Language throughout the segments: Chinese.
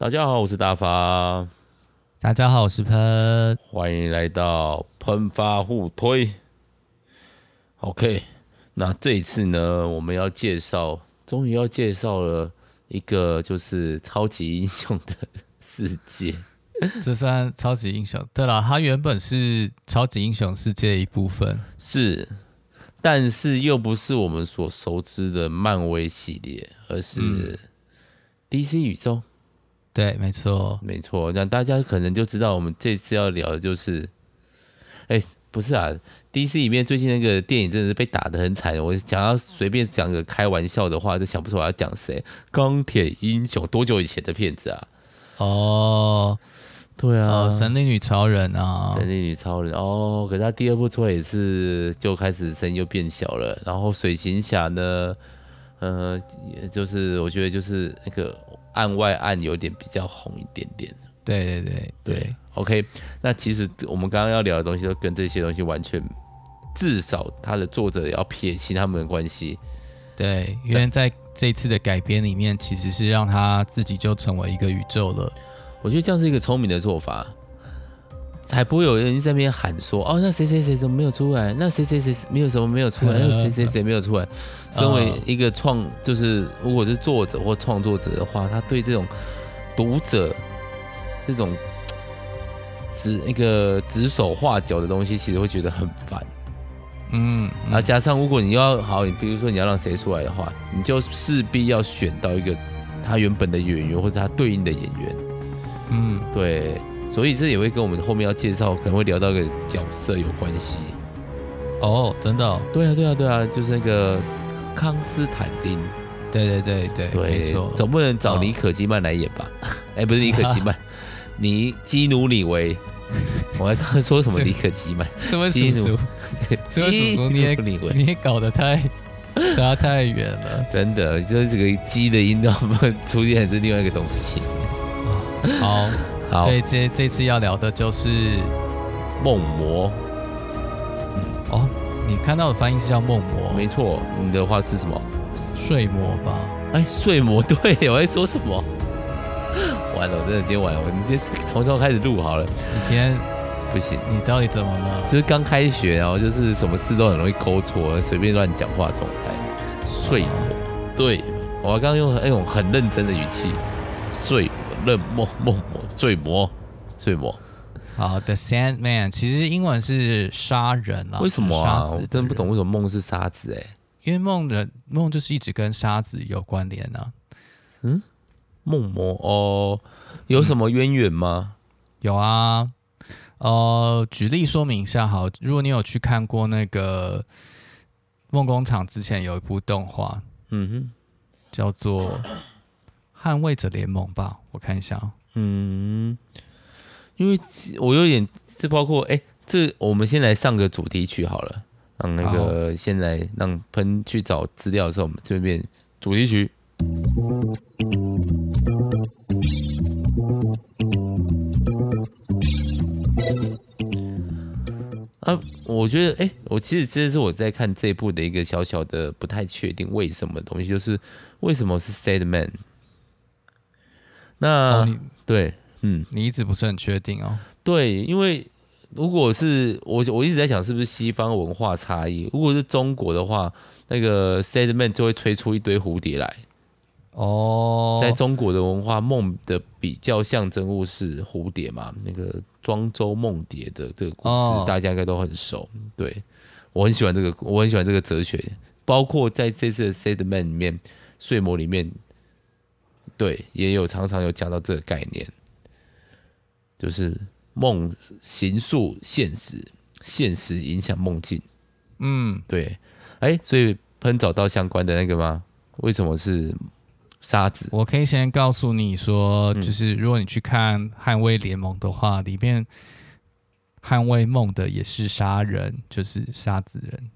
大家好，我是大发。大家好，我是喷。欢迎来到喷发互推。OK，那这一次呢，我们要介绍，终于要介绍了一个就是超级英雄的世界。这算超级英雄？对了，它原本是超级英雄世界的一部分，是，但是又不是我们所熟知的漫威系列，而是 DC 宇宙。对，没错，没错。那大家可能就知道，我们这次要聊的就是，哎，不是啊，DC 里面最近那个电影真的是被打得很惨。我想要随便讲个开玩笑的话，都想不出来要讲谁。钢铁英雄多久以前的片子啊？哦，对啊，哦、神力女超人啊，神力女超人哦。可是他第二部出来也是就开始声音又变小了。然后水行侠呢，嗯、呃，也就是我觉得就是那个。案外案有点比较红一点点，对对对对，对，OK。那其实我们刚刚要聊的东西都跟这些东西完全，至少他的作者要撇清他们的关系。对，因为在这次的改编里面，其实是让他自己就成为一个宇宙了。我觉得这样是一个聪明的做法，才不会有人在那边喊说：“哦，那谁谁谁怎么没有出来？那谁谁谁没有什么没有出来？那谁谁谁没有出来？”身为一个创，就是如果是作者或创作者的话，他对这种读者这种指那个指手画脚的东西，其实会觉得很烦。嗯，然后加上如果你要好，你比如说你要让谁出来的话，你就势必要选到一个他原本的演员或者他对应的演员。嗯，对，所以这也会跟我们后面要介绍可能会聊到一个角色有关系。哦，真的哦？对啊，对啊，对啊，就是那个。康斯坦丁，对对对对，对没错，总不能找尼可基曼来演吧？哎、不是尼可基曼，尼基努里维。我还刚刚说什么尼可基曼？这位叔叔，这位叔叔你也你也搞得太差太远了，真的，就是这个鸡的音调出现是另外一个东西。好，好，所以这这次要聊的就是梦魔。嗯，哦。你看到的翻译是叫梦魔，没错。你的话是什么？睡魔吧？哎，睡魔，对，我在说什么？完了，我真的今天完了，我们今天从头开始录好了。你今天不行，你到底怎么了？就是刚开学，然后就是什么事都很容易勾错，随便乱讲话状态。睡魔，对，我刚刚用那种很认真的语气，睡梦梦梦魔，睡魔，睡魔。好，The Sandman 其实英文是杀人啊。为什么啊？我真不懂为什么梦是沙子哎。因为梦的梦就是一直跟沙子有关联啊。嗯，梦魔哦，有什么渊源吗？嗯，有啊，呃，举例说明一下好，如果你有去看过那个梦工厂之前有一部动画，嗯哼，叫做《捍卫者联盟》吧，我看一下，嗯。因为我有点，这包括哎，这我们先来上个主题曲好了，让那个先来让喷去找资料的时候，我们这边主题曲。啊，我觉得哎，我其实这是我在看这一部的一个小小的不太确定为什么的东西，就是为什么是 Sandman？那、哦、对。嗯，你一直不是很确定哦。对，因为如果是我，我一直在想是不是西方文化差异。如果是中国的话，那个 Sandman 就会吹出一堆蝴蝶来。哦，在中国的文化，梦的比较象征物是蝴蝶嘛？那个庄周梦蝶的这个故事，哦、大家应该都很熟。对，我很喜欢这个，我很喜欢这个哲学。包括在这次的 Sandman 里面，睡魔里面，对，也有常常有讲到这个概念。就是梦形塑现实，现实影响梦境。嗯，对。哎、欸，所以喷找到相关的那个吗？为什么是沙子？我可以先告诉你说，就是如果你去看《捍卫联盟》的话，里面捍卫梦的也是杀人，就是沙子人。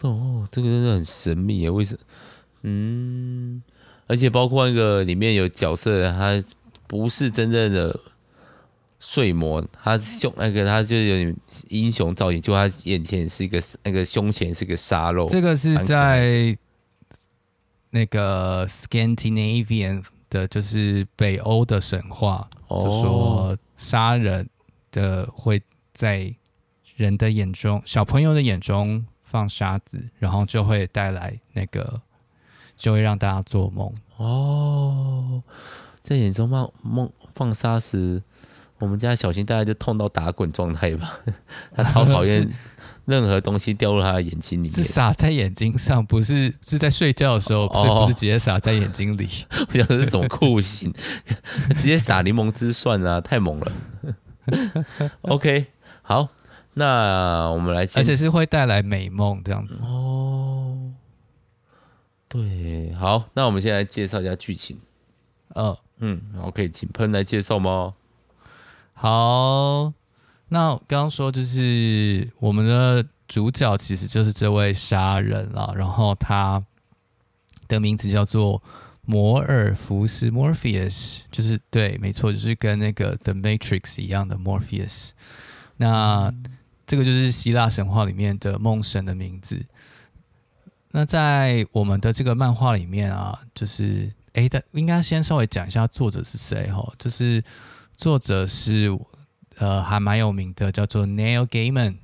哦，这个真的很神秘啊！为什么？嗯，而且包括那个里面有角色，他不是真正的。睡魔，他胸那个他就有点英雄造型，就他眼前是一个那个胸前是个沙漏。这个是在那个 Scandinavian 的的就是北欧的神话，哦、就说杀人的会在人的眼中，小朋友的眼中放沙子，然后就会带来那个，就会让大家做梦。哦，在眼中放梦放沙时，我们家小新大概就痛到打滚状态吧，他超讨厌。任何东西掉入他的眼睛里面，是洒在眼睛上，不是是在睡觉的时候，所以不是直接洒在眼睛里。我想是什么酷刑，直接洒柠檬汁算啊，太猛了。OK，好，那我们来，而且是会带来美梦这样子。哦，对，好，那我们现在介绍一下剧情。呃，嗯，OK，请喷来介绍吗？好。那刚刚说就是我们的主角其实就是这位杀人了，然后他的名字叫做摩尔福斯 （Morpheus），就是对，没错，就是跟那个《The Matrix》一样的 Morpheus。那这个就是希腊神话里面的梦神的名字。那在我们的这个漫画里面啊，就是诶，但应该先稍微讲一下作者是谁哈，就是作者是。呃，还蛮有名的，叫做 Neil Gaiman，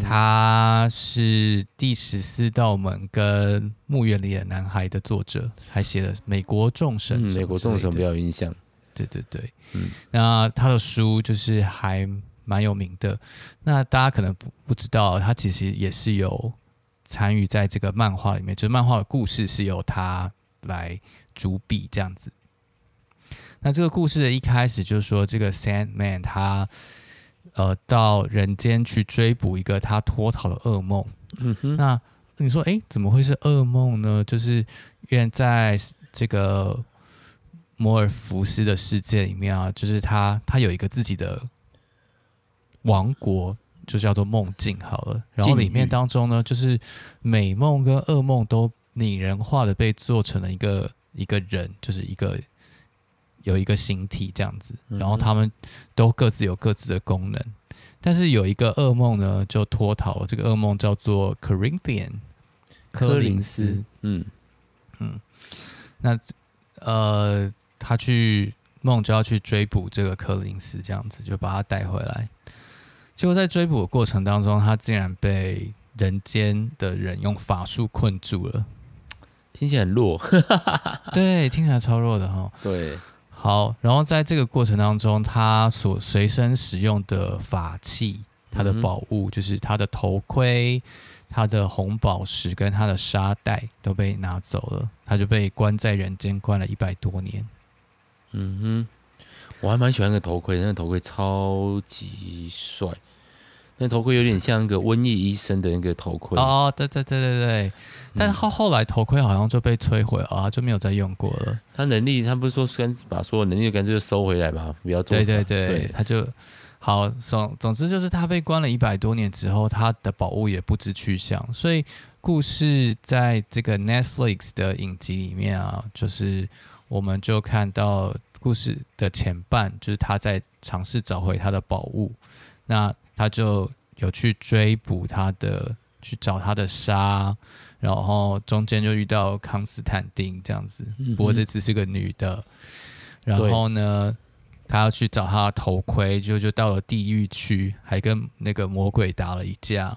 他是第十四道门跟墓园里的男孩的作者，还写了美国众神、嗯。美国众神比较有印象。对对对，嗯，那他的书就是还蛮有名的。那大家可能不不知道，他其实也是有参与在这个漫画里面，就是漫画的故事是由他来主笔这样子。那这个故事的一开始就是说，这个 Sandman 他呃到人间去追捕一个他脱逃的噩梦。嗯哼。那你说，哎，怎么会是噩梦呢？就是因为在这个摩尔福斯的世界里面啊，就是他他有一个自己的王国，就叫做梦境好了。然后里面当中呢，就是美梦跟噩梦都拟人化的被做成了一个一个人，就是一个。有一个形体这样子，然后他们都各自有各自的功能，但是有一个噩梦呢，就脱逃了。这个噩梦叫做 Corinthian，科林斯。嗯嗯，那呃，他去梦就要去追捕这个柯林斯，这样子就把他带回来。结果在追捕的过程当中，他竟然被人间的人用法术困住了，听起来很弱。对，听起来超弱的哈。对。好，然后在这个过程当中，他所随身使用的法器，他的宝物，就是他的头盔、他的红宝石跟他的沙袋都被拿走了，他就被关在人间关了一百多年。嗯哼，我还蛮喜欢那个头盔，那个头盔超级帅。那头盔有点像一个瘟疫医生的那个头盔哦，对对对对对，但是后后来头盔好像就被摧毁了啊，就没有再用过了。他能力，他不是说干把所有能力干脆就收回来嘛？不要做。对对对，对他就好总总之就是他被关了一百多年之后，他的宝物也不知去向。所以故事在这个 Netflix 的影集里面啊，就是我们就看到故事的前半，就是他在尝试找回他的宝物。那他就有去追捕他的，去找他的沙，然后中间就遇到康斯坦丁这样子。不过这次是个女的。然后呢，他要去找他的头盔，就就到了地狱区，还跟那个魔鬼打了一架。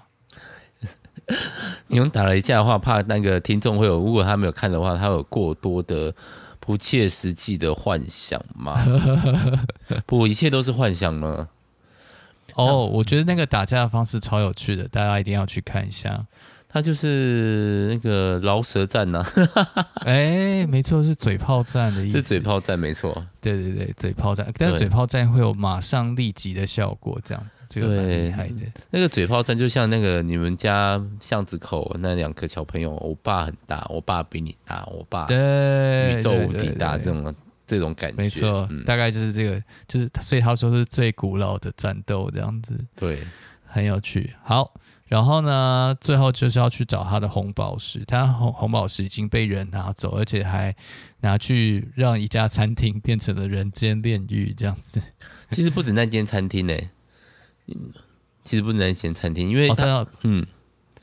你们打了一架的话，怕那个听众会有，如果他没有看的话，他有过多的不切实际的幻想吗？不，一切都是幻想吗？哦我觉得那个打架的方式超有趣的，大家一定要去看一下。他就是那个饶舌战呐，哎，没错，是嘴炮战的意思。是嘴炮战，没错。对对对，嘴炮战，但是嘴炮战会有马上立即的效果，这样子，这个蛮厉害的。那个嘴炮战就像那个你们家巷子口那两个小朋友，我爸很大，我爸比你大，我爸宇宙无敌大这种。这种感觉，没错，嗯、大概就是这个，就是所以他说是最古老的战斗这样子，对，很有趣。好，然后呢，最后就是要去找他的红宝石，他红红宝石已经被人拿走，而且还拿去让一家餐厅变成了人间炼狱这样子。其实不止那间餐厅呢、欸，其实不止那间餐厅，因为他，哦、嗯，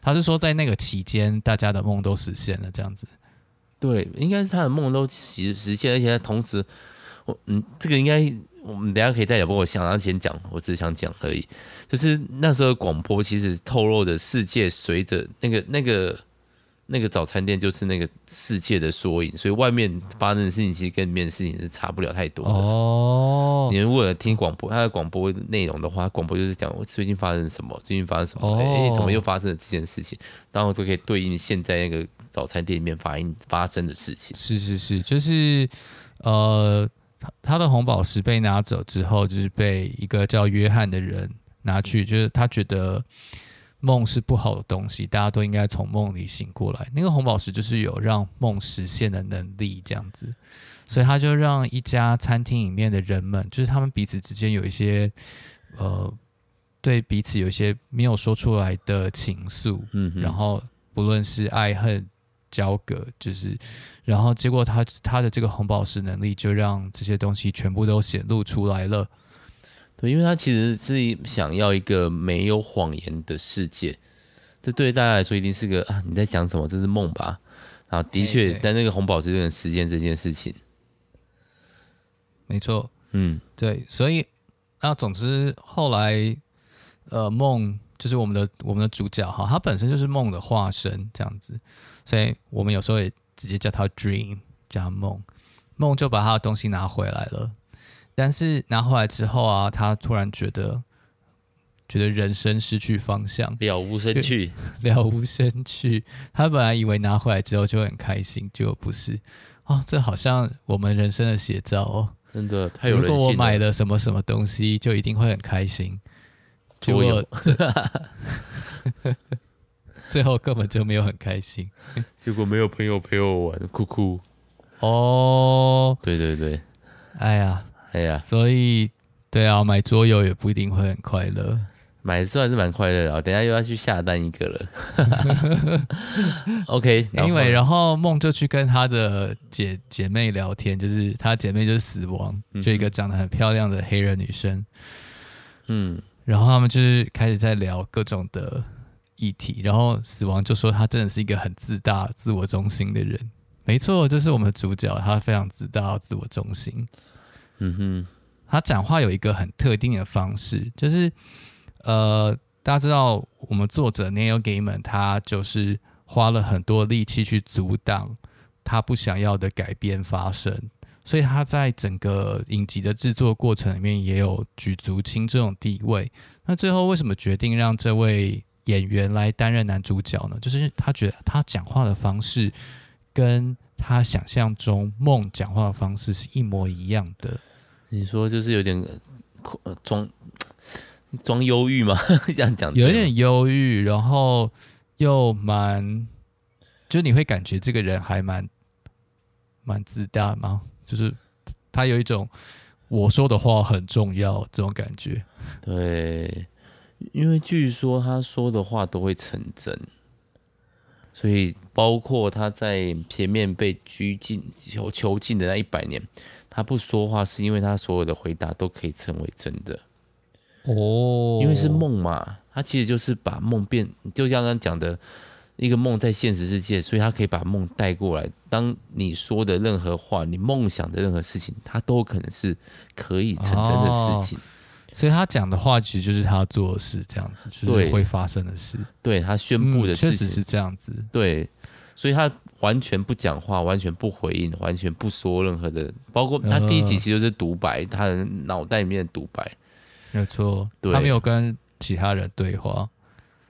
他是说在那个期间，大家的梦都实现了这样子。对，应该是他的梦都实实现，而且他同时，我嗯，这个应该我们等下可以再聊。不过我想要先讲，我只是想讲而已。就是那时候广播其实透露的世界，随着那个那个。那个早餐店就是那个世界的缩影，所以外面发生的事情其实跟里面的事情是差不了太多的。哦，你如果听广播，它的广播内容的话，广播就是讲我最近发生什么，最近发生什么，哎、哦欸，怎么又发生了这件事情，然后就可以对应现在那个早餐店里面发生发生的事情。是是是，就是呃，他的红宝石被拿走之后，就是被一个叫约翰的人拿去，就是他觉得。梦是不好的东西，大家都应该从梦里醒过来。那个红宝石就是有让梦实现的能力，这样子，所以他就让一家餐厅里面的人们，就是他们彼此之间有一些，呃，对彼此有一些没有说出来的情愫，嗯，然后不论是爱恨交隔，就是，然后结果他他的这个红宝石能力就让这些东西全部都显露出来了。对，因为他其实是想要一个没有谎言的世界，这对大家来说一定是个啊，你在讲什么？这是梦吧？啊的确，但那个红宝石有点实现这件事情，没错，嗯，对，所以那总之后来，呃，梦就是我们的我们的主角哈，他本身就是梦的化身这样子，所以我们有时候也直接叫他 Dream，叫他梦，梦就把他的东西拿回来了。但是拿回来之后啊，他突然觉得，觉得人生失去方向，了无生趣，了无生趣。他本来以为拿回来之后就很开心，结果不是。哦，这好像我们人生的写照哦。真的太有人性了。如果我买了什么什么东西，就一定会很开心。结果 最后根本就没有很开心。结果没有朋友陪我玩，哭哭。哦，对对对，哎呀。哎呀，所以对啊，买桌游也不一定会很快乐。买的算是蛮快乐的，等下又要去下单一个了。OK，因为然后梦就去跟她的姐姐妹聊天，就是她姐妹就是死亡，就一个长得很漂亮的黑人女生。嗯，然后他们就是开始在聊各种的议题，然后死亡就说他真的是一个很自大、自我中心的人。没错，这是我们的主角，他非常自大、自我中心。嗯哼，他讲话有一个很特定的方式，就是呃，大家知道我们作者 Neil Gaiman，他就是花了很多力气去阻挡他不想要的改变发生，所以他在整个影集的制作过程里面也有举足轻重的地位。那最后为什么决定让这位演员来担任男主角呢？就是他觉得他讲话的方式跟他想象中梦讲话的方式是一模一样的。你说就是有点装装忧郁吗？这样讲有点忧郁，然后又蛮，就你会感觉这个人还蛮蛮自大吗？就是他有一种我说的话很重要这种感觉。对，因为据说他说的话都会成真，所以包括他在前面被拘禁囚囚禁的那一百年。他不说话，是因为他所有的回答都可以成为真的哦，因为是梦嘛，他其实就是把梦变，就像刚刚讲的一个梦在现实世界，所以他可以把梦带过来。当你说的任何话，你梦想的任何事情，他都可能是可以成真的事情。哦，所以他讲的话其实就是他做的事，这样子就是会发生的事。对，他宣布的事情，嗯，确实是这样子。对。所以他完全不讲话，完全不回应，完全不说任何的，包括他第一集其实就是独白，呃、他的脑袋里面的独白，没有错，对，他没有跟其他人对话，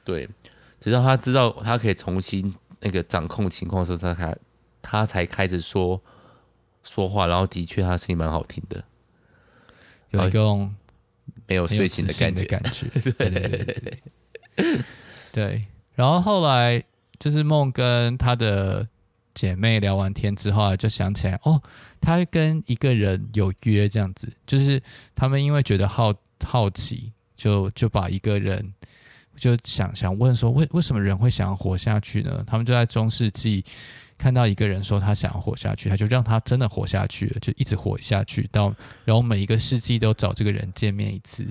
对，直到他知道他可以重新那个掌控情况的时候，他才他才开始说说话，然后的确他声音蛮好听的，有一种没有睡醒的感觉，感觉，对对对对对，对，然后后来。就是梦跟他的姐妹聊完天之后，就想起来哦，他跟一个人有约这样子。就是他们因为觉得好好奇，就就把一个人就想想问说，为为什么人会想要活下去呢？他们就在中世纪看到一个人说他想要活下去，他就让他真的活下去了，就一直活下去到然后每一个世纪都找这个人见面一次，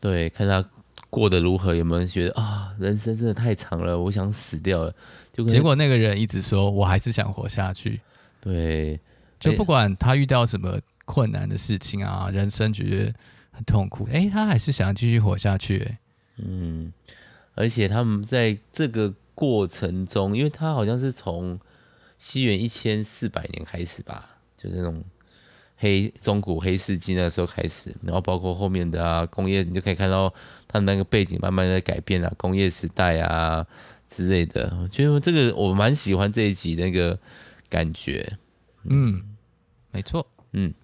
对，看他。过得如何？有没有人觉得啊，人生真的太长了，我想死掉了。就结果那个人一直说，我还是想活下去。对，就不管他遇到什么困难的事情啊，人生觉得很痛苦，哎、欸，他还是想要继续活下去、欸。嗯，而且他们在这个过程中，因为他好像是从西元一千四百年开始吧，就是那种。黑中古黑世纪那时候开始，然后包括后面的啊工业，你就可以看到他那个背景慢慢在改变啊，工业时代啊之类的。我觉得这个我蛮喜欢这一集那个感觉，嗯，没错，嗯，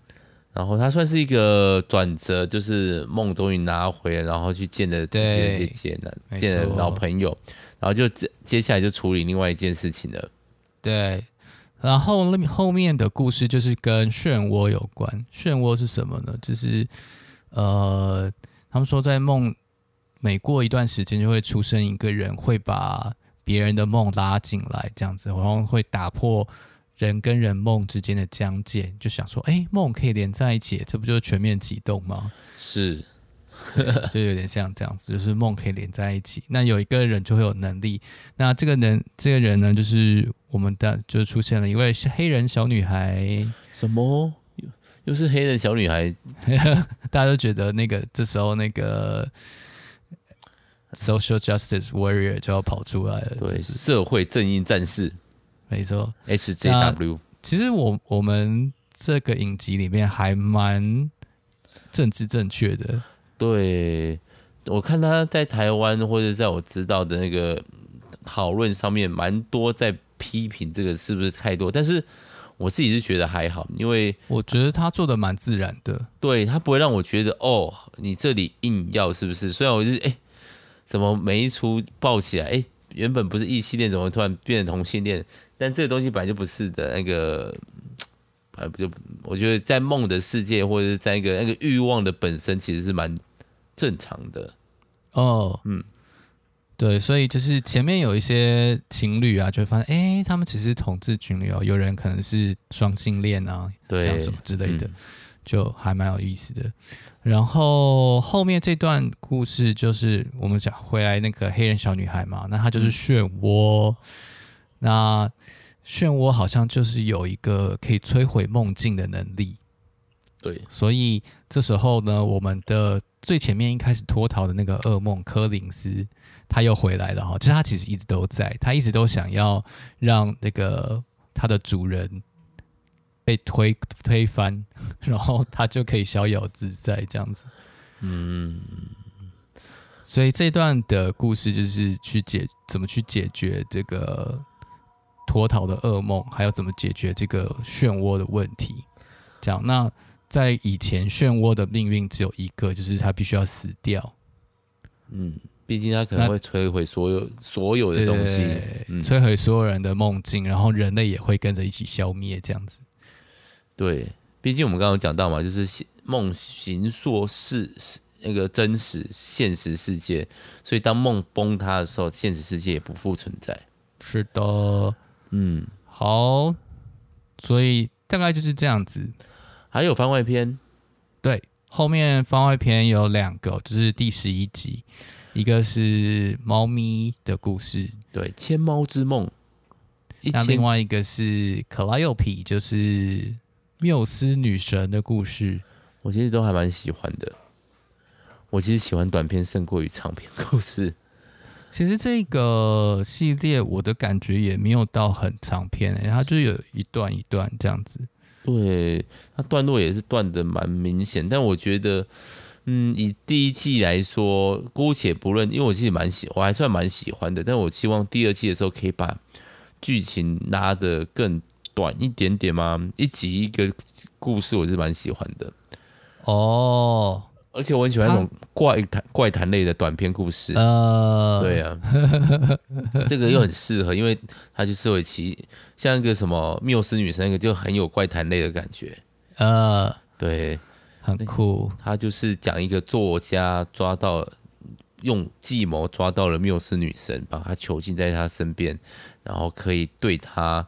然后它算是一个转折，就是梦终于拿回，然后去见了自己的姐姐，见了老朋友，然后就接接下来就处理另外一件事情了，对。然后后面的故事就是跟漩涡有关。漩涡是什么呢？就是呃，他们说在梦每过一段时间就会出生一个人，会把别人的梦拉进来，这样子，然后会打破人跟人梦之间的疆界。就想说，哎，梦可以连在一起，这不就是全面启动吗？是。就有点像这样子，就是梦可以连在一起。那有一个人就会有能力，那这个人，这个人呢，就是我们的，就出现了一位是黑人小女孩。什么？又是黑人小女孩？大家都觉得那个这时候那个 social justice warrior 就要跑出来了。对，社会正义战士，没错，HJW。其实我我们这个影集里面还蛮政治正确的。对，我看他在台湾或者在我知道的那个讨论上面，蛮多在批评这个是不是太多，但是我自己是觉得还好，因为我觉得他做的蛮自然的，对，他不会让我觉得哦，你这里硬要是不是？虽然我就是哎，怎么每一出爆起来，哎，原本不是异性恋，怎么突然变成同性恋？但这个东西本来就不是的，那个。呃，不就我觉得在梦的世界，或者是在一个那个欲望的本身，其实是蛮正常的。哦，嗯，对，所以就是前面有一些情侣啊，就会发现，哎、欸，他们其实是同志情侣哦，有人可能是双性恋啊，对，这样什么之类的，嗯、就还蛮有意思的。然后后面这段故事就是我们讲回来那个黑人小女孩嘛，那她就是漩涡，嗯、那。漩涡好像就是有一个可以摧毁梦境的能力，对，所以这时候呢，我们的最前面一开始脱逃的那个噩梦柯林斯，他又回来了哈，就是他其实一直都在，他一直都想要让那个他的主人被推推翻，然后他就可以逍遥自在这样子，嗯，所以这段的故事就是去解怎么去解决这个。脱逃的噩梦，还要怎么解决这个漩涡的问题？这样，那在以前漩涡的命运只有一个，就是他必须要死掉。嗯，毕竟他可能会摧毁所有所有的东西，嗯、摧毁所有人的梦境，然后人类也会跟着一起消灭。这样子。对，毕竟我们刚刚讲到嘛，就是梦形塑是那个真实现实世界，所以当梦崩塌的时候，现实世界也不复存在。是的。嗯，好，所以大概就是这样子。还有番外篇，对，后面番外篇有两个，就是第十一集，一个是猫咪的故事，对，千猫之梦。那另外一个是克莱欧皮，就是缪斯女神的故事。我其实都还蛮喜欢的。我其实喜欢短片胜过于长篇故事。其实这个系列我的感觉也没有到很长篇，欸，它就有一段一段这样子。对，它段落也是断的蛮明显，但我觉得，嗯，以第一季来说，姑且不论，因为我其实蛮喜，我还算蛮喜欢的，但我希望第二季的时候可以把剧情拉得更短一点点嘛，一集一个故事，我是蛮喜欢的。哦。而且我很喜欢那种怪谈、怪谈类的短篇故事。呃，对啊，这个又很适合，因为它就是为其像一个什么缪斯女神，那个就很有怪谈类的感觉。呃，对，很酷。他就是讲一个作家抓到用计谋抓到了缪斯女神，把她囚禁在他身边，然后可以对他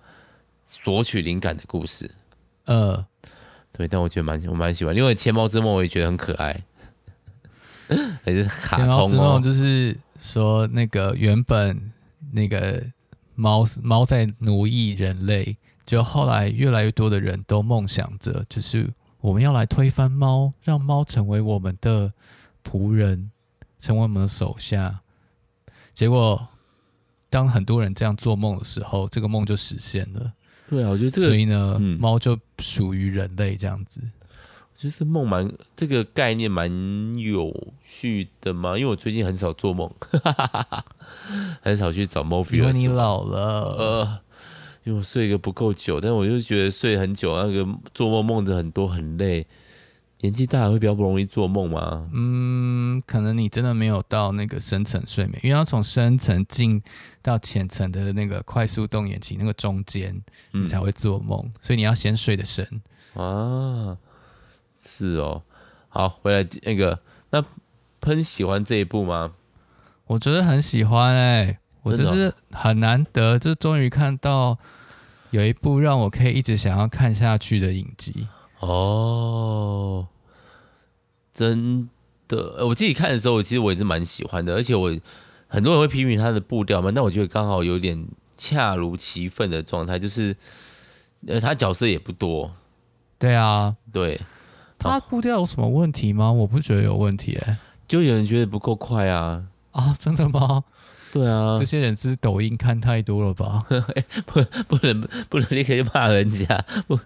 索取灵感的故事。呃，对，但我觉得蛮我蛮喜欢，因为《千猫之梦》我也觉得很可爱。还是卡通哦。之梦就是说，那个原本那个猫猫在奴役人类，就后来越来越多的人都梦想着，就是我们要来推翻猫，让猫成为我们的仆人，成为我们的手下。结果，当很多人这样做梦的时候，这个梦就实现了。对啊，我觉得这个，所以呢，嗯、猫就属于人类这样子。就是梦蛮这个概念蛮有趣的嘛，因为我最近很少做梦，很少去找 Morpheus。因为你老了，呃，因为我睡个不够久，但我就觉得睡很久，那个做梦梦着很多很累。年纪大了会比较不容易做梦吗？嗯，可能你真的没有到那个深层睡眠，因为要从深层进到浅层的那个快速动眼期那个中间，你才会做梦，嗯、所以你要先睡得深啊。是哦，好，回来那个，那喷喜欢这一部吗？我觉得很喜欢哎、欸，我就是很难得，就终于看到有一部让我可以一直想要看下去的影集哦。真的，我自己看的时候，其实我也是蛮喜欢的，而且我很多人会批评他的步调嘛，但我觉得刚好有点恰如其分的状态，就是呃，他角色也不多。对啊，对。他步调有什么问题吗？我不觉得有问题、欸，哎，就有人觉得不够快啊！啊，真的吗？对啊，这些人是抖音看太多了吧？不，不能，不能立刻就骂人家。不，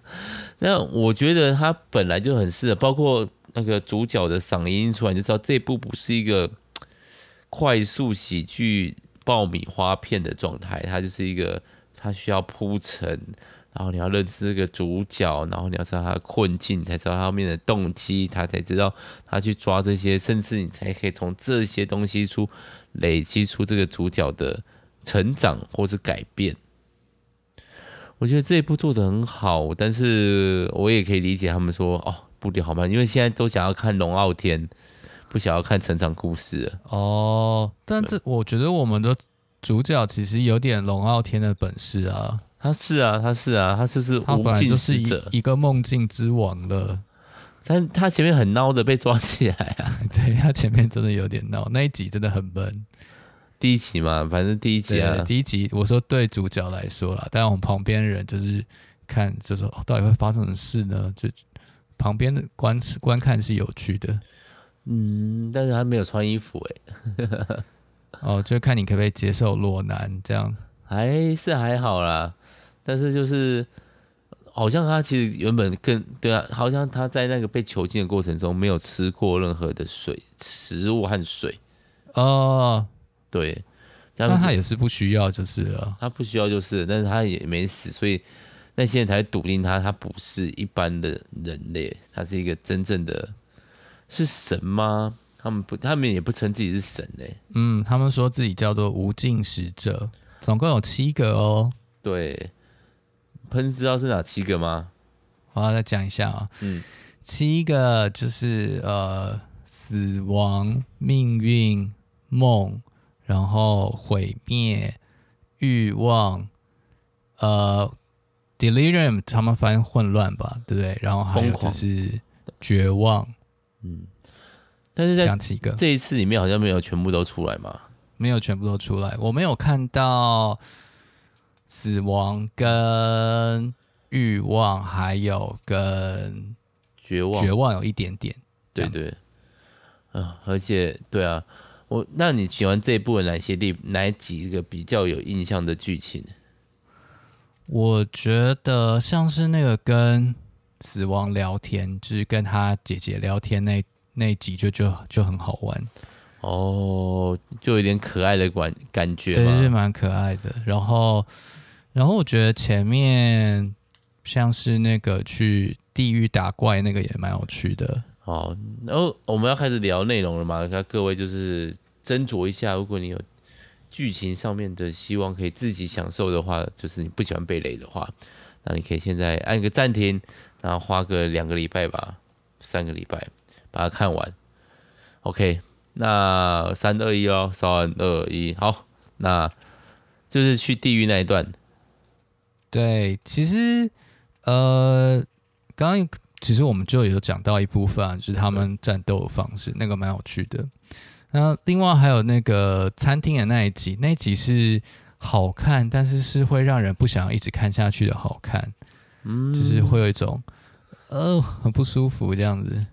那我觉得他本来就很适合，包括那个主角的嗓音出来，就知道这部不是一个快速喜剧爆米花片的状态，它就是一个，它需要铺陈。然后你要认识这个主角，然后你要知道他的困境，才知道他后面的动机，他才知道他去抓这些，甚至你才可以从这些东西出累积出这个主角的成长或是改变。我觉得这一部做的很好，但是我也可以理解他们说哦，步调好慢，因为现在都想要看龙傲天，不想要看成长故事哦。但这我觉得我们的主角其实有点龙傲天的本事啊。他是啊，他是啊，他是不是无尽使者？一个梦境之王了。但他前面很孬的被抓起来啊，对，他前面真的有点孬，那一集真的很闷。第一集嘛，反正第一集啊，第一集我说对主角来说啦，但我们旁边人就是看，就说到底会发生什么事呢？就旁边的观观看是有趣的，嗯，但是他没有穿衣服哎，哦，就看你可不可以接受裸男这样，还是还好啦。但是就是，好像他其实原本更对啊，好像他在那个被囚禁的过程中没有吃过任何的水、食物和水。哦，对，但他也是不需要就是了，他不需要就是，但是他也没死，所以那些人才笃定他，他不是一般的人类，他是一个真正的，是神吗？他们不，他们也不称自己是神嘞。嗯，他们说自己叫做无尽使者，总共有七个哦。对。喷知道是哪七个吗？我要再讲一下啊。嗯，七个就是呃，死亡、命运、梦，然后毁灭、欲望，呃，delirium，他们翻译混乱吧，对不对？然后还有就是绝望。嗯，但是在讲七个这一次里面好像没有全部都出来嘛？没有全部都出来，我没有看到。死亡跟欲望，还有跟绝望，绝望有一点点，对对，啊，而且对啊，我那你喜欢这一部的哪些地哪几个比较有印象的剧情？我觉得像是那个跟死亡聊天，就是跟他姐姐聊天那那集就就就很好玩。哦，就有点可爱的感感觉，对，是蛮可爱的，然后。然后我觉得前面像是那个去地狱打怪那个也蛮有趣的。好，然后我们要开始聊内容了嘛？那各位就是斟酌一下，如果你有剧情上面的希望可以自己享受的话，就是你不喜欢被雷的话，那你可以现在按个暂停，然后花个两个礼拜吧，三个礼拜把它看完。OK，那三二一哦，三二一，好，那就是去地狱那一段。对，其实，呃，刚刚其实我们就有讲到一部分啊，就是他们战斗的方式，那个蛮有趣的。那另外还有那个餐厅的那一集，那一集是好看，但是是会让人不想要一直看下去的好看，嗯，就是会有一种呃很不舒服这样子，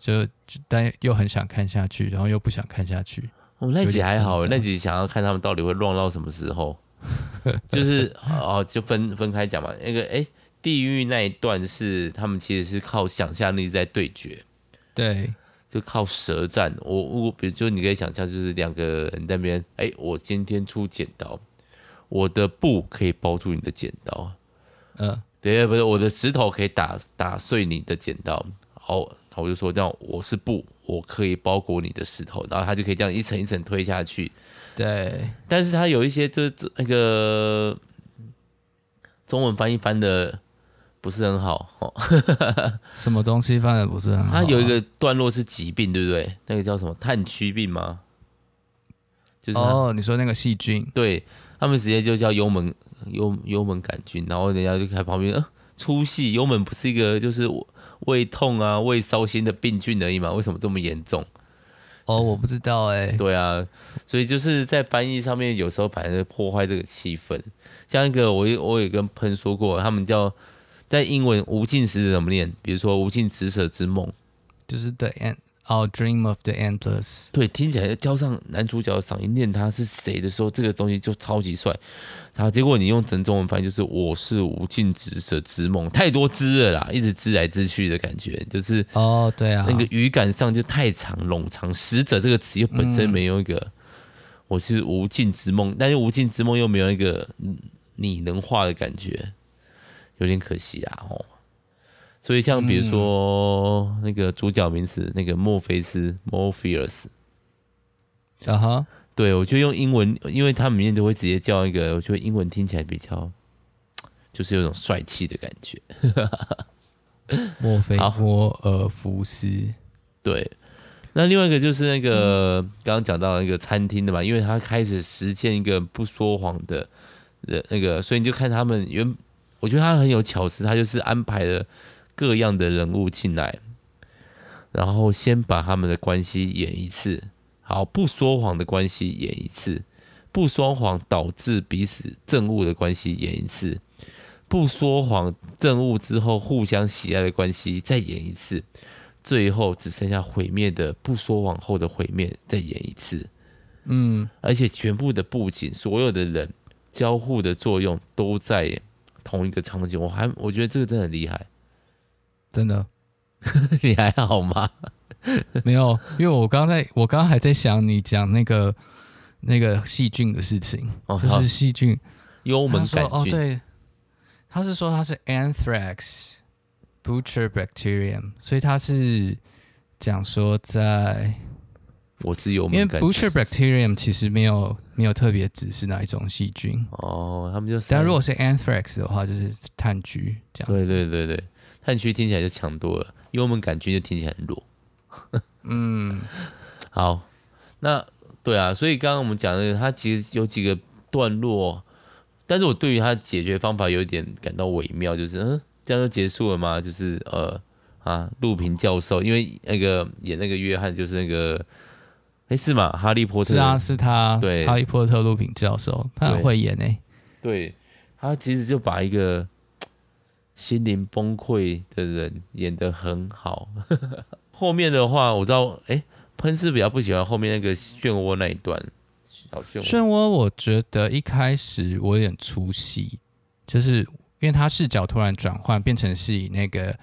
就，就但又很想看下去，然后又不想看下去。哦，那集还好，那集想要看他们到底会乱到什么时候，就是哦，就分分开讲嘛。那个哎，地狱那一段是他们其实是靠想象力在对决，对。就靠舌战，我我比如就你可以想象，就是两个人在那边，哎，我今天出剪刀，我的布可以包住你的剪刀，嗯，对，不是我的石头可以打打碎你的剪刀，好，我就说这样，我是布，我可以包裹你的石头，然后他就可以这样一层一层推下去，对，但是他有一些就是那个中文翻译翻的。不是很好哦，什么东西翻的不是很好？它有一个段落是疾病，对不对？那个叫什么炭疽病吗？就是哦，你说那个细菌，对，他们直接就叫幽门幽幽门杆菌，然后人家就在旁边，呃，粗细。幽门不是一个就是胃痛啊、胃烧心的病菌而已吗？为什么这么严重？哦，我不知道哎、欸。对啊，所以就是在翻译上面，有时候反而破坏这个气氛。像一个我我也跟喷说过，他们叫。在英文无尽时怎么念？比如说无尽职舍之梦，就是 the end our dream of the endless。对，听起来加上男主角的嗓音念他是谁的时候，这个东西就超级帅。然后结果你用整中文翻译就是我是无尽职者之梦，太多支了啦，一直支来支去的感觉，就是哦，对啊，那个语感上就太长冗长。使者这个词又本身没有一个、嗯、我是无尽之梦，但是无尽之梦又没有一个你能画的感觉。有点可惜啊，哦，所以像比如说那个主角名词，那个墨菲斯 （Morpheus），啊哈，对，我觉得用英文，因为他们里面都会直接叫一个，我觉得英文听起来比较，就是有种帅气的感觉。墨菲，摩尔福斯，对。那另外一个就是那个刚刚讲到那个餐厅的嘛，因为他开始实践一个不说谎的的那个，所以你就看他们原。我觉得他很有巧思，他就是安排了各样的人物进来，然后先把他们的关系演一次，好，不说谎的关系演一次，不说谎导致彼此憎恶的关系演一次，不说谎憎恶之后互相喜爱的关系再演一次，最后只剩下毁灭的不说谎后的毁灭再演一次，嗯，而且全部的布景，所有的人交互的作用都在。同一个场景，我还我觉得这个真的很厉害，真的。你还好吗？没有，因为我刚才我刚刚还在想你讲那个那个细菌的事情，哦、就是细菌幽门杆菌。哦，对，他是说他是 Anthrax Butcherbacterium，所以他是讲说在。我是幽门，因为 Butcherbacterium 其实没有没有特别指是哪一种细菌哦，他们就但如果是 Anthrax 的话，就是炭疽这样子。对对对对，炭疽听起来就强多了，幽门杆菌就听起来很弱。嗯，好，那对啊，所以刚刚我们讲的，它其实有几个段落，但是我对于它解决方法有一点感到微妙，就是嗯，这样就结束了吗？就是呃啊，陆平教授，因为那个演那个约翰就是那个。哎，是吗？哈利波特是啊，是他。对，哈利波特陆平教授，他很会演诶。对，他其实就把一个心灵崩溃的人演得很好。后面的话，我知道，哎，喷是比较不喜欢后面那个漩涡那一段。漩涡，漩涡，我觉得一开始我有点出戏，就是因为他视角突然转换，变成是以那个。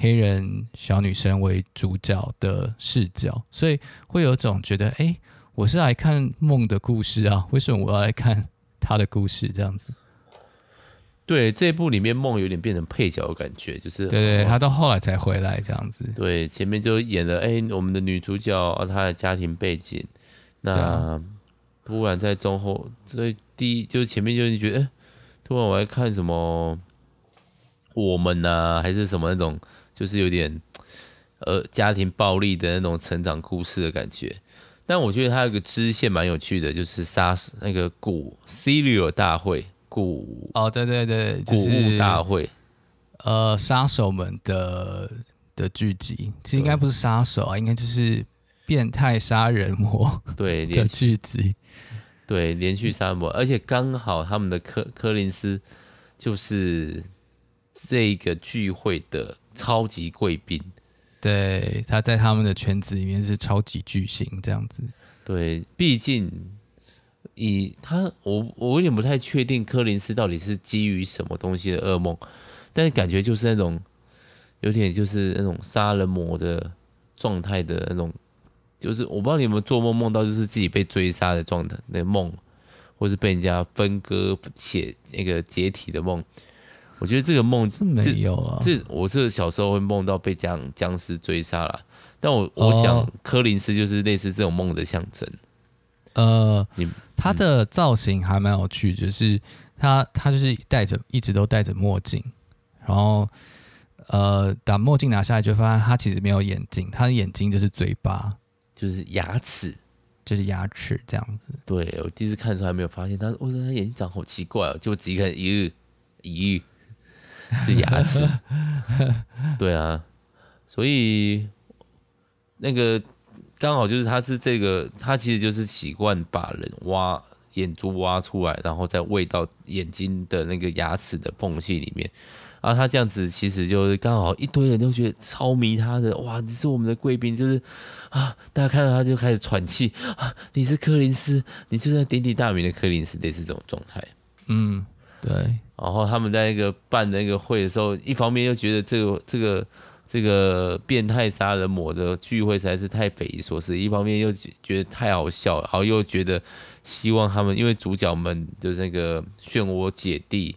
黑人小女生为主角的视角，所以会有种觉得，哎、我是来看梦的故事啊，为什么我要来看他的故事？这样子。对，这一部里面梦有点变成配角的感觉，就是对，对，对，他到后来才回来这样子。对，前面就演了，哎、欸，我们的女主角啊，她的家庭背景，那突然在中后，所以第一就是前面就是觉得，哎、欸，突然我在看什么我们呐、啊，还是什么那种。就是有点，呃，家庭暴力的那种成长故事的感觉，但我觉得它有个支线蛮有趣的，就是杀那个古 Cereal 大会古哦，对对对，古物大会，呃，杀手们的的剧集，其实应该不是杀手啊，应该就是变态杀人魔对 的剧集，对，连续杀人魔，而且刚好他们的柯柯林斯就是这个聚会的超级贵宾。对，他在他们的圈子里面是超级巨星这样子。对，毕竟以他，我我有点不太确定柯林斯到底是基于什么东西的噩梦，但是感觉就是那种有点就是那种杀人魔的状态的那种，就是我不知道你有没有做梦梦到就是自己被追杀的状态的梦，或是被人家分割且那个解体的梦。我觉得这个梦是没有啊，这我是小时候会梦到被僵僵尸追杀了，但我我想柯林斯就是类似这种梦的象征。呃，你他的造型还蛮有趣，就是他他就是戴着一直都戴着墨镜，然后呃把墨镜拿下来就发现他其实没有眼睛，他的眼睛就是嘴巴，就是牙齿，就是牙齿这样子。对，我第一次看的时候还没有发现他，我说他眼睛长好奇怪哦，结果仔细看，咦咦。是牙齿，对啊，所以那个刚好就是他是这个，他其实就是习惯把人挖眼珠挖出来，然后再喂到眼睛的那个牙齿的缝隙里面。然后他这样子其实就是刚好一堆人都觉得超迷他的，哇，你是我们的贵宾，就是啊，大家看到他就开始喘气啊，你是柯林斯，你就在鼎鼎大名的柯林斯，类似这种状态，嗯。对，然后他们在那个办那个会的时候，一方面又觉得这个这个这个变态杀人魔的聚会实在是太匪夷所思，一方面又觉得太好笑，然后又觉得希望他们，因为主角们就是那个漩涡姐弟，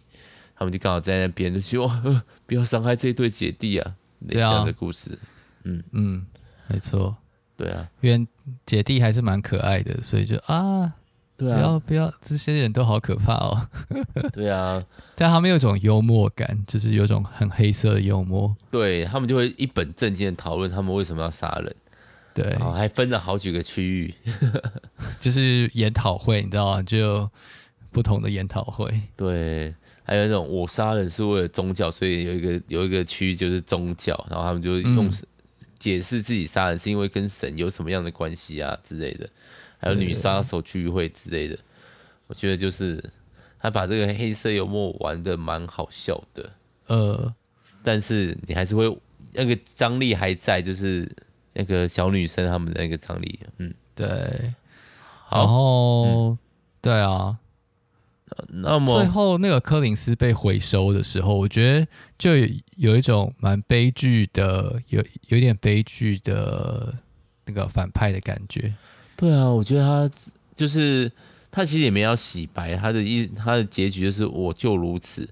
他们就刚好在那边，就希望不要伤害这对姐弟啊，这样的故事。嗯嗯，没错，对啊，因为姐弟还是蛮可爱的，所以就啊。对啊、不要不要，这些人都好可怕哦。对啊，但他们有一种幽默感，就是有种很黑色的幽默。对，他们就会一本正经的讨论他们为什么要杀人。对，然后还分了好几个区域，就是研讨会，你知道吗？就不同的研讨会。对，还有那种我杀人是为了宗教，所以有一个有一个区域就是宗教，然后他们就用解释自己杀人是因为跟神有什么样的关系啊之类的。还有女杀手聚会之类的，我觉得就是他把这个黑色幽默玩的蛮好笑的，呃，但是你还是会那个张力还在，就是那个小女生他们的那个张力，嗯，对，然后、嗯、对啊，那么最后那个柯林斯被回收的时候，我觉得就，有一种蛮悲剧的，有有点悲剧的那个反派的感觉。对啊，我觉得他就是他其实也没要洗白，他的意他的结局就是我就如此，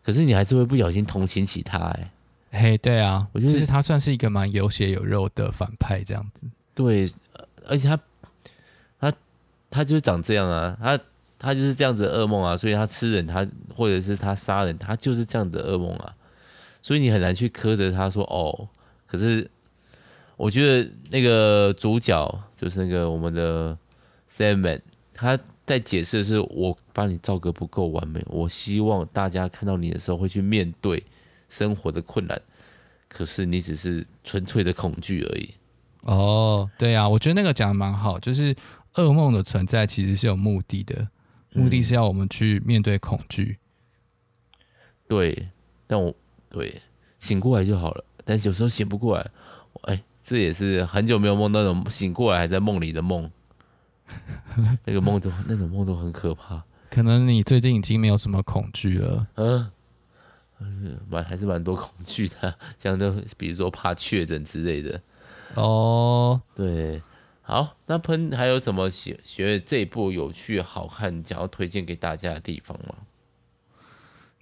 可是你还是会不小心同情起他哎，嘿，对啊，我觉得他算是一个蛮有血有肉的反派这样子。对，而且他他他就是长这样啊，他他就是这样子的噩梦啊，所以他吃人他或者是他杀人，他就是这样子的噩梦啊，所以你很难去苛责他说哦，可是。我觉得那个主角就是那个我们的 Sandman，他在解释的是我把你造个不够完美，我希望大家看到你的时候会去面对生活的困难，可是你只是纯粹的恐惧而已。哦，对啊，我觉得那个讲的蛮好，就是噩梦的存在其实是有目的的，目的是要我们去面对恐惧。对，但我对醒过来就好了，但是有时候醒不过来，哎。这也是很久没有梦到那种醒过来还在梦里的梦，那个梦都那种梦都很可怕。可能你最近已经没有什么恐惧了，嗯，蛮还是蛮多恐惧的，像都比如说怕确诊之类的。哦，对，好，那喷还有什么学学这一部有趣好看，想要推荐给大家的地方吗？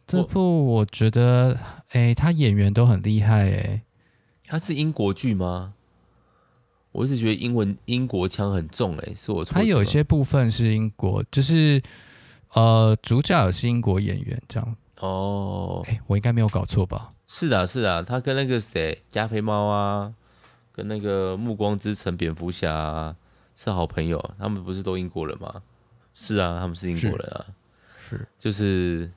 这部我觉得，哎，他演员都很厉害，哎。它是英国剧吗？我一直觉得英文英国腔很重，欸，哎，是我错。它有些部分是英国，就是呃，主角也是英国演员这样。哦，哎，我应该没有搞错吧？是的，是的，他跟那个谁加菲猫啊，跟那个暮光之城蝙蝠侠啊，是好朋友。他们不是都英国人吗？是啊，他们是英国人啊。是，是就是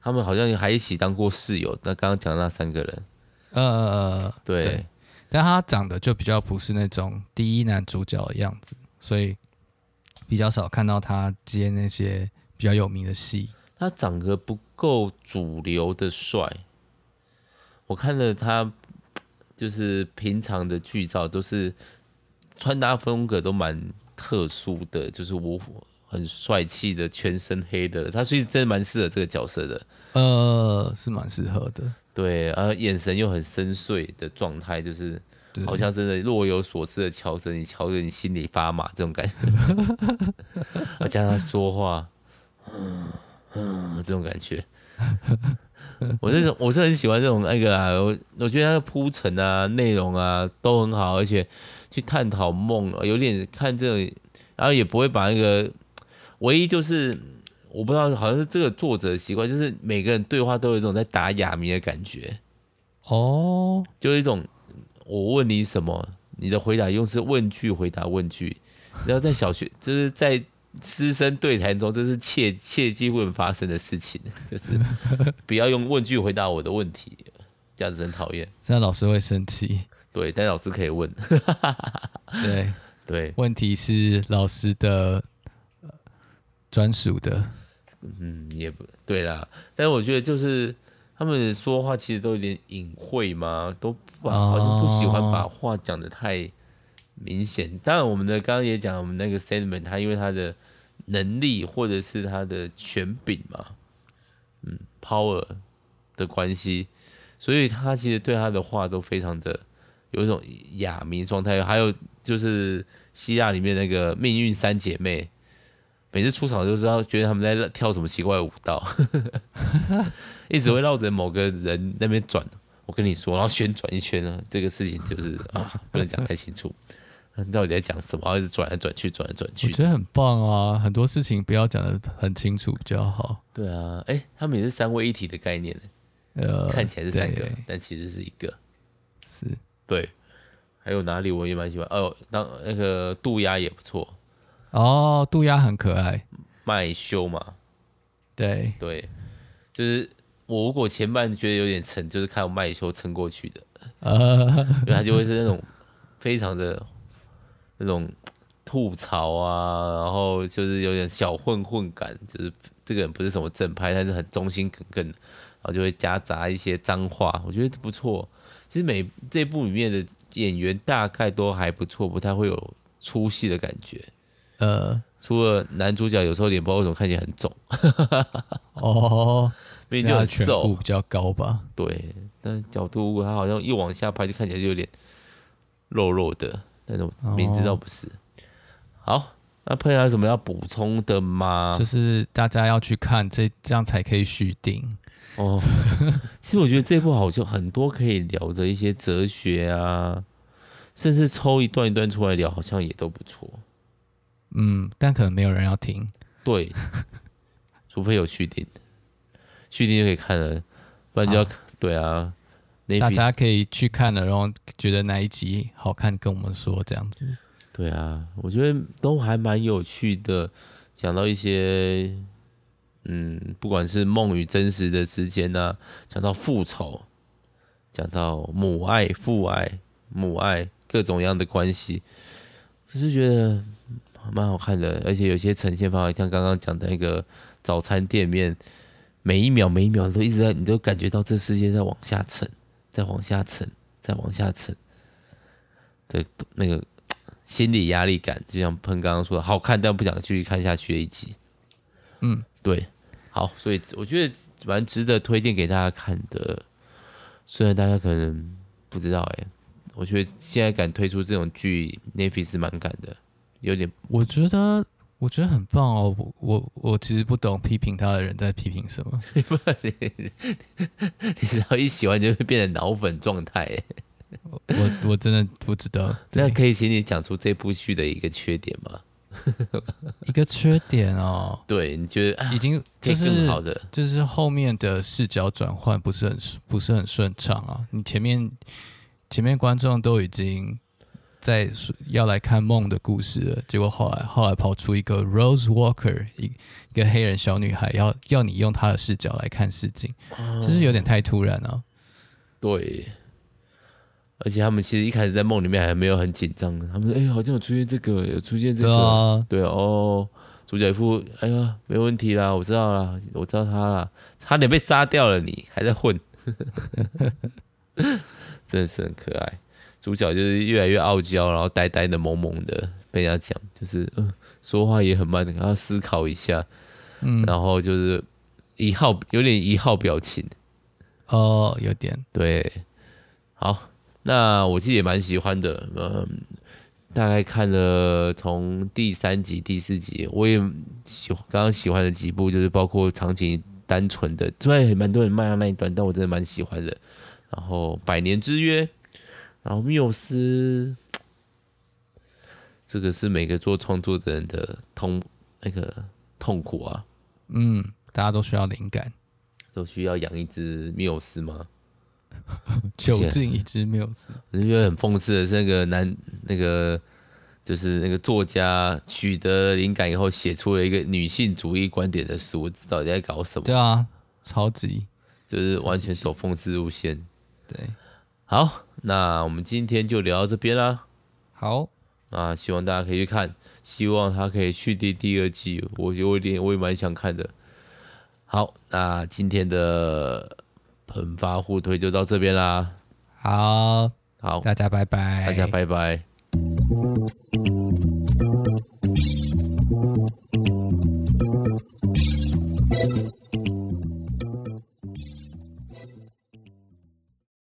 他们好像还一起当过室友。那刚刚讲的那三个人。呃，对，对，但他长得就比较不是那种第一男主角的样子，所以比比较少看到他接那些比较有名的戏。他长得不够主流的帅，我看了他就是平常的剧照都是穿搭风格都蛮特殊的，就是我很帅气的全身黑的，他所以真的蛮适合这个角色的。呃，是蛮适合的。对，然后眼神又很深邃的状态，就是好像真的若有所思的瞧着你，瞧着你心里发麻这种感觉。而 加上他说话，嗯嗯，这种感觉，我是我是很喜欢这种那个啊，我我觉得他的铺陈啊、内容啊都很好，而且去探讨梦，有点看这种，然后也不会把那个，唯一就是。我不知道，好像是这个作者的习惯，就是每个人对话都有一种在打哑谜的感觉。哦，就一种我问你什么，你的回答用是问句回答问句。然后在小学，就是在师生对谈中，这是切切忌会发生的事情，就是不要用问句回答我的问题，这样子很讨厌，这样老师会生气。对，但老师可以问。对对，问题是老师的专属的。嗯，也不对啦，但是我觉得就是他们说话其实都有点隐晦嘛，都不好像不喜欢把话讲的太明显。当然，我们的刚刚也讲，我们那个 Stedman 他因为他的能力或者是他的权柄嘛，嗯，power 的关系，所以他其实对他的话都非常的有一种哑谜状态。还有就是希腊里面那个命运三姐妹。每次出场就知道，觉得他们在跳什么奇怪的舞蹈，一直会绕着某个人那边转。我跟你说，然后旋转一圈呢，这个事情就是啊，不能讲太清楚。你 到底在讲什么？一直转来转去，转来转去。我觉得很棒啊，很多事情不要讲的很清楚比较好。对啊，哎、欸，他们也是三位一体的概念，呃，看起来是三个，但其实是一个。是，对。还有哪里我也蛮喜欢？哦，当那个渡鸦也不错。哦，渡鸦很可爱，麦修嘛，对。对，就是我如果前半觉得有点沉，就是看麦修撑过去的，呃，他就会是那种非常的那种吐槽啊，然后就是有点小混混感，就是这个人不是什么正派，但是很忠心耿耿，然后就会夹杂一些脏话，我觉得不错。其实每这部里面的演员大概都还不错，不太会有出戏的感觉。呃，除了男主角有时候脸不知道为什么看起来很肿，哦，因为就很瘦，比较高吧？对，但角度他好像一往下拍，就看起来就有点肉肉的，但是我明知道不是。哦、好，那朋友有什么要补充的吗？就是大家要去看这这样才可以续订哦。其实我觉得这部好像很多可以聊的一些哲学啊，甚至抽一段一段出来聊，好像也都不错。嗯，但可能没有人要听。对，除非有续订，续订就可以看了，不然就要对啊。大家可以去看了，然后觉得哪一集好看，跟我们说这样子。对啊，我觉得都还蛮有趣的，讲到一些，嗯，不管是梦与真实的之间呢，讲到复仇，讲到母爱、父爱、母爱各种样的关系，只是觉得。蛮好看的，而且有些呈现方法，像刚刚讲的那个早餐店面，每一秒每一秒都一直在，你都感觉到这世界在往下沉，在往下沉，在往下沉的那个心理压力感，就像喷刚刚说的，好看但不想继续看下去的一集。嗯，对，好，所以我觉得蛮值得推荐给大家看的，虽然大家可能不知道，哎，我觉得现在敢推出这种剧，Netflix 是蛮敢的。有点，我觉得我觉得很棒哦。我我我其实不懂批评他的人在批评什么。你你只要一喜欢就会变成脑粉状态。我我真的不知道。那可以请你讲出这部剧的一个缺点吗？一个缺点哦。对，你觉得已经就是更好的，就是后面的视角转换不是很不是很顺畅啊。你前面前面观众都已经。在要来看梦的故事了，结果后来后来跑出一个 Rose Walker，一一个黑人小女孩，要要你用她的视角来看事情，就、嗯、是有点太突然了。对，而且他们其实一开始在梦里面还没有很紧张，他们说：“哎、欸，好像有出现这个，有出现这个。对啊”对哦，主角一副：“哎呀，没问题啦，我知道啦，我知道他啦，差点被杀掉了，你还在混。”真的是很可爱。主角就是越来越傲娇，然后呆呆的、萌萌的，被人家讲就是说话也很慢，然后思考一下，嗯，然后就是一号有点一号表情。哦，有点对，好。那我自己也蛮喜欢的，嗯，大概看了从第三集、第四集，我也喜刚刚喜欢的几部，就是包括场景单纯的，虽然也蛮多人骂那一段，但我真的蛮喜欢的。然后《百年之约》，然后缪斯，这个是每个做创作的人的痛那个痛苦啊。嗯，大家都需要灵感，都需要养一只缪斯吗？囚禁一只缪斯，我觉得很讽刺的是，那个男那个就是那个作家取得灵感以后，写出了一个女性主义观点的书，到底在搞什么？对啊，超级就是完全走讽刺路线。对，好，那我们今天就聊到这边啦。好，啊，希望大家可以去看，希望他可以续订第二季，我有一点我也蛮想看的。好，那今天的。喷发互推就到这边啦，好，好，大家拜拜，大家拜拜。